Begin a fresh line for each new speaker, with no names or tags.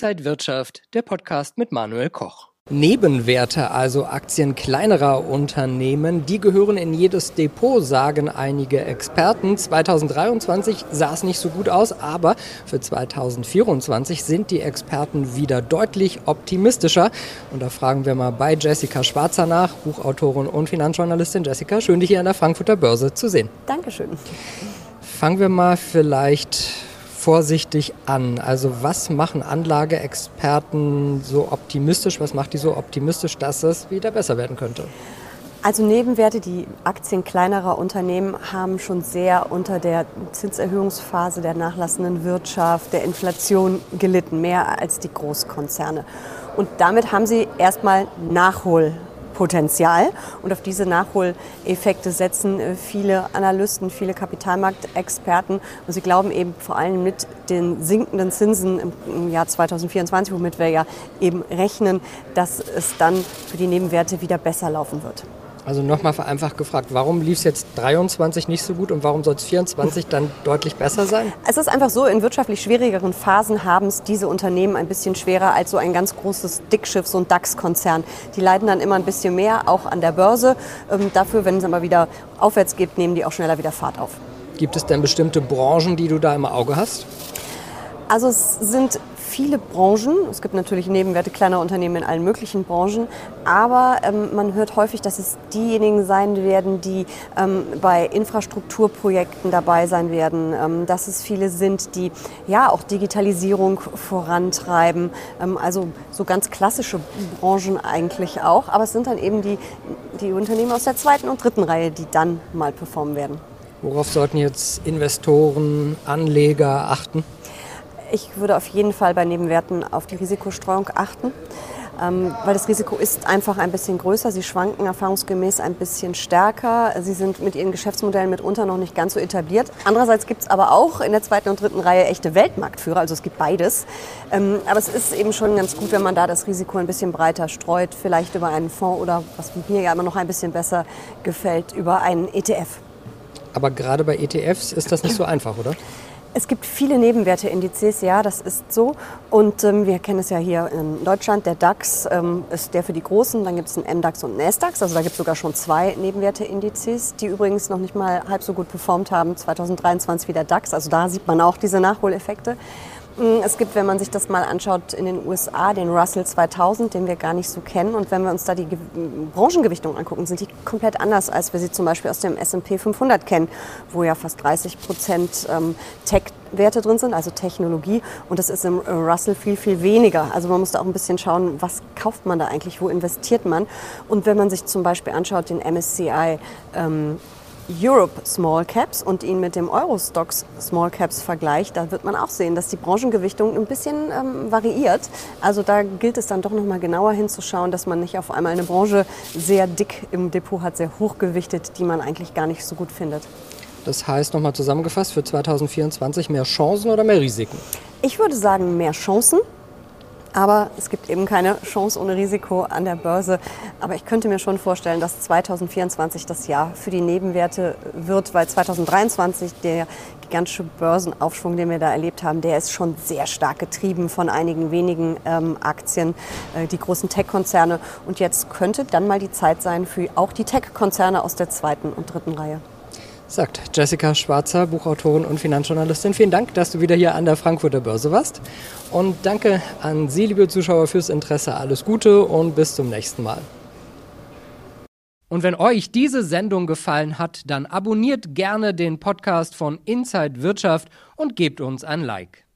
Inside Wirtschaft, der Podcast mit Manuel Koch. Nebenwerte, also Aktien kleinerer Unternehmen, die gehören in jedes Depot, sagen einige Experten. 2023 sah es nicht so gut aus, aber für 2024 sind die Experten wieder deutlich optimistischer. Und da fragen wir mal bei Jessica Schwarzer nach, Buchautorin und Finanzjournalistin. Jessica, schön dich hier an der Frankfurter Börse zu sehen.
Dankeschön.
Fangen wir mal vielleicht vorsichtig an. Also was machen Anlageexperten so optimistisch? Was macht die so optimistisch, dass es wieder besser werden könnte?
Also Nebenwerte, die Aktien kleinerer Unternehmen haben schon sehr unter der Zinserhöhungsphase der nachlassenden Wirtschaft, der Inflation gelitten, mehr als die Großkonzerne. Und damit haben sie erstmal Nachhol Potenzial. Und auf diese Nachholeffekte setzen äh, viele Analysten, viele Kapitalmarktexperten. Und sie glauben eben vor allem mit den sinkenden Zinsen im Jahr 2024, womit wir ja eben rechnen, dass es dann für die Nebenwerte wieder besser laufen wird.
Also nochmal vereinfacht gefragt, warum lief es jetzt 23 nicht so gut und warum soll es 24 dann deutlich besser sein?
Es ist einfach so, in wirtschaftlich schwierigeren Phasen haben es diese Unternehmen ein bisschen schwerer als so ein ganz großes Dickschiff, so ein DAX-Konzern. Die leiden dann immer ein bisschen mehr, auch an der Börse. Ähm, dafür, wenn es aber wieder aufwärts geht, nehmen die auch schneller wieder Fahrt auf.
Gibt es denn bestimmte Branchen, die du da im Auge hast?
Also es sind viele Branchen. Es gibt natürlich Nebenwerte kleiner Unternehmen in allen möglichen Branchen. Aber ähm, man hört häufig, dass es diejenigen sein werden, die ähm, bei Infrastrukturprojekten dabei sein werden. Ähm, dass es viele sind, die ja auch Digitalisierung vorantreiben. Ähm, also so ganz klassische Branchen eigentlich auch. Aber es sind dann eben die, die Unternehmen aus der zweiten und dritten Reihe, die dann mal performen werden.
Worauf sollten jetzt Investoren, Anleger achten?
Ich würde auf jeden Fall bei Nebenwerten auf die Risikostreuung achten, ähm, weil das Risiko ist einfach ein bisschen größer. Sie schwanken erfahrungsgemäß ein bisschen stärker. Sie sind mit ihren Geschäftsmodellen mitunter noch nicht ganz so etabliert. Andererseits gibt es aber auch in der zweiten und dritten Reihe echte Weltmarktführer, also es gibt beides. Ähm, aber es ist eben schon ganz gut, wenn man da das Risiko ein bisschen breiter streut, vielleicht über einen Fonds oder, was mir ja immer noch ein bisschen besser gefällt, über einen ETF.
Aber gerade bei ETFs ist das nicht so einfach, oder?
Es gibt viele Nebenwerteindizes, ja, das ist so. Und ähm, wir kennen es ja hier in Deutschland. Der DAX ähm, ist der für die Großen. Dann gibt es einen MDAX und einen SDAX. Also da gibt es sogar schon zwei Nebenwerteindizes, die übrigens noch nicht mal halb so gut performt haben 2023 wie der DAX. Also da sieht man auch diese Nachholeffekte. Es gibt, wenn man sich das mal anschaut, in den USA den Russell 2000, den wir gar nicht so kennen. Und wenn wir uns da die Branchengewichtung angucken, sind die komplett anders, als wir sie zum Beispiel aus dem S&P 500 kennen, wo ja fast 30 Prozent ähm, Tech-Werte drin sind, also Technologie. Und das ist im Russell viel, viel weniger. Also man muss da auch ein bisschen schauen, was kauft man da eigentlich, wo investiert man. Und wenn man sich zum Beispiel anschaut, den MSCI ähm, Europe Small Caps und ihn mit dem Eurostox Small Caps vergleicht, da wird man auch sehen, dass die Branchengewichtung ein bisschen ähm, variiert. Also da gilt es dann doch noch mal genauer hinzuschauen, dass man nicht auf einmal eine Branche sehr dick im Depot hat, sehr hochgewichtet, die man eigentlich gar nicht so gut findet.
Das heißt nochmal zusammengefasst für 2024 mehr Chancen oder mehr Risiken?
Ich würde sagen mehr Chancen. Aber es gibt eben keine Chance ohne Risiko an der Börse. Aber ich könnte mir schon vorstellen, dass 2024 das Jahr für die Nebenwerte wird, weil 2023 der gigantische Börsenaufschwung, den wir da erlebt haben, der ist schon sehr stark getrieben von einigen wenigen ähm, Aktien, äh, die großen Tech-Konzerne. Und jetzt könnte dann mal die Zeit sein für auch die Tech-Konzerne aus der zweiten und dritten Reihe
sagt Jessica Schwarzer, Buchautorin und Finanzjournalistin. Vielen Dank, dass du wieder hier an der Frankfurter Börse warst. Und danke an Sie, liebe Zuschauer, fürs Interesse. Alles Gute und bis zum nächsten Mal. Und wenn euch diese Sendung gefallen hat, dann abonniert gerne den Podcast von Inside Wirtschaft und gebt uns ein Like.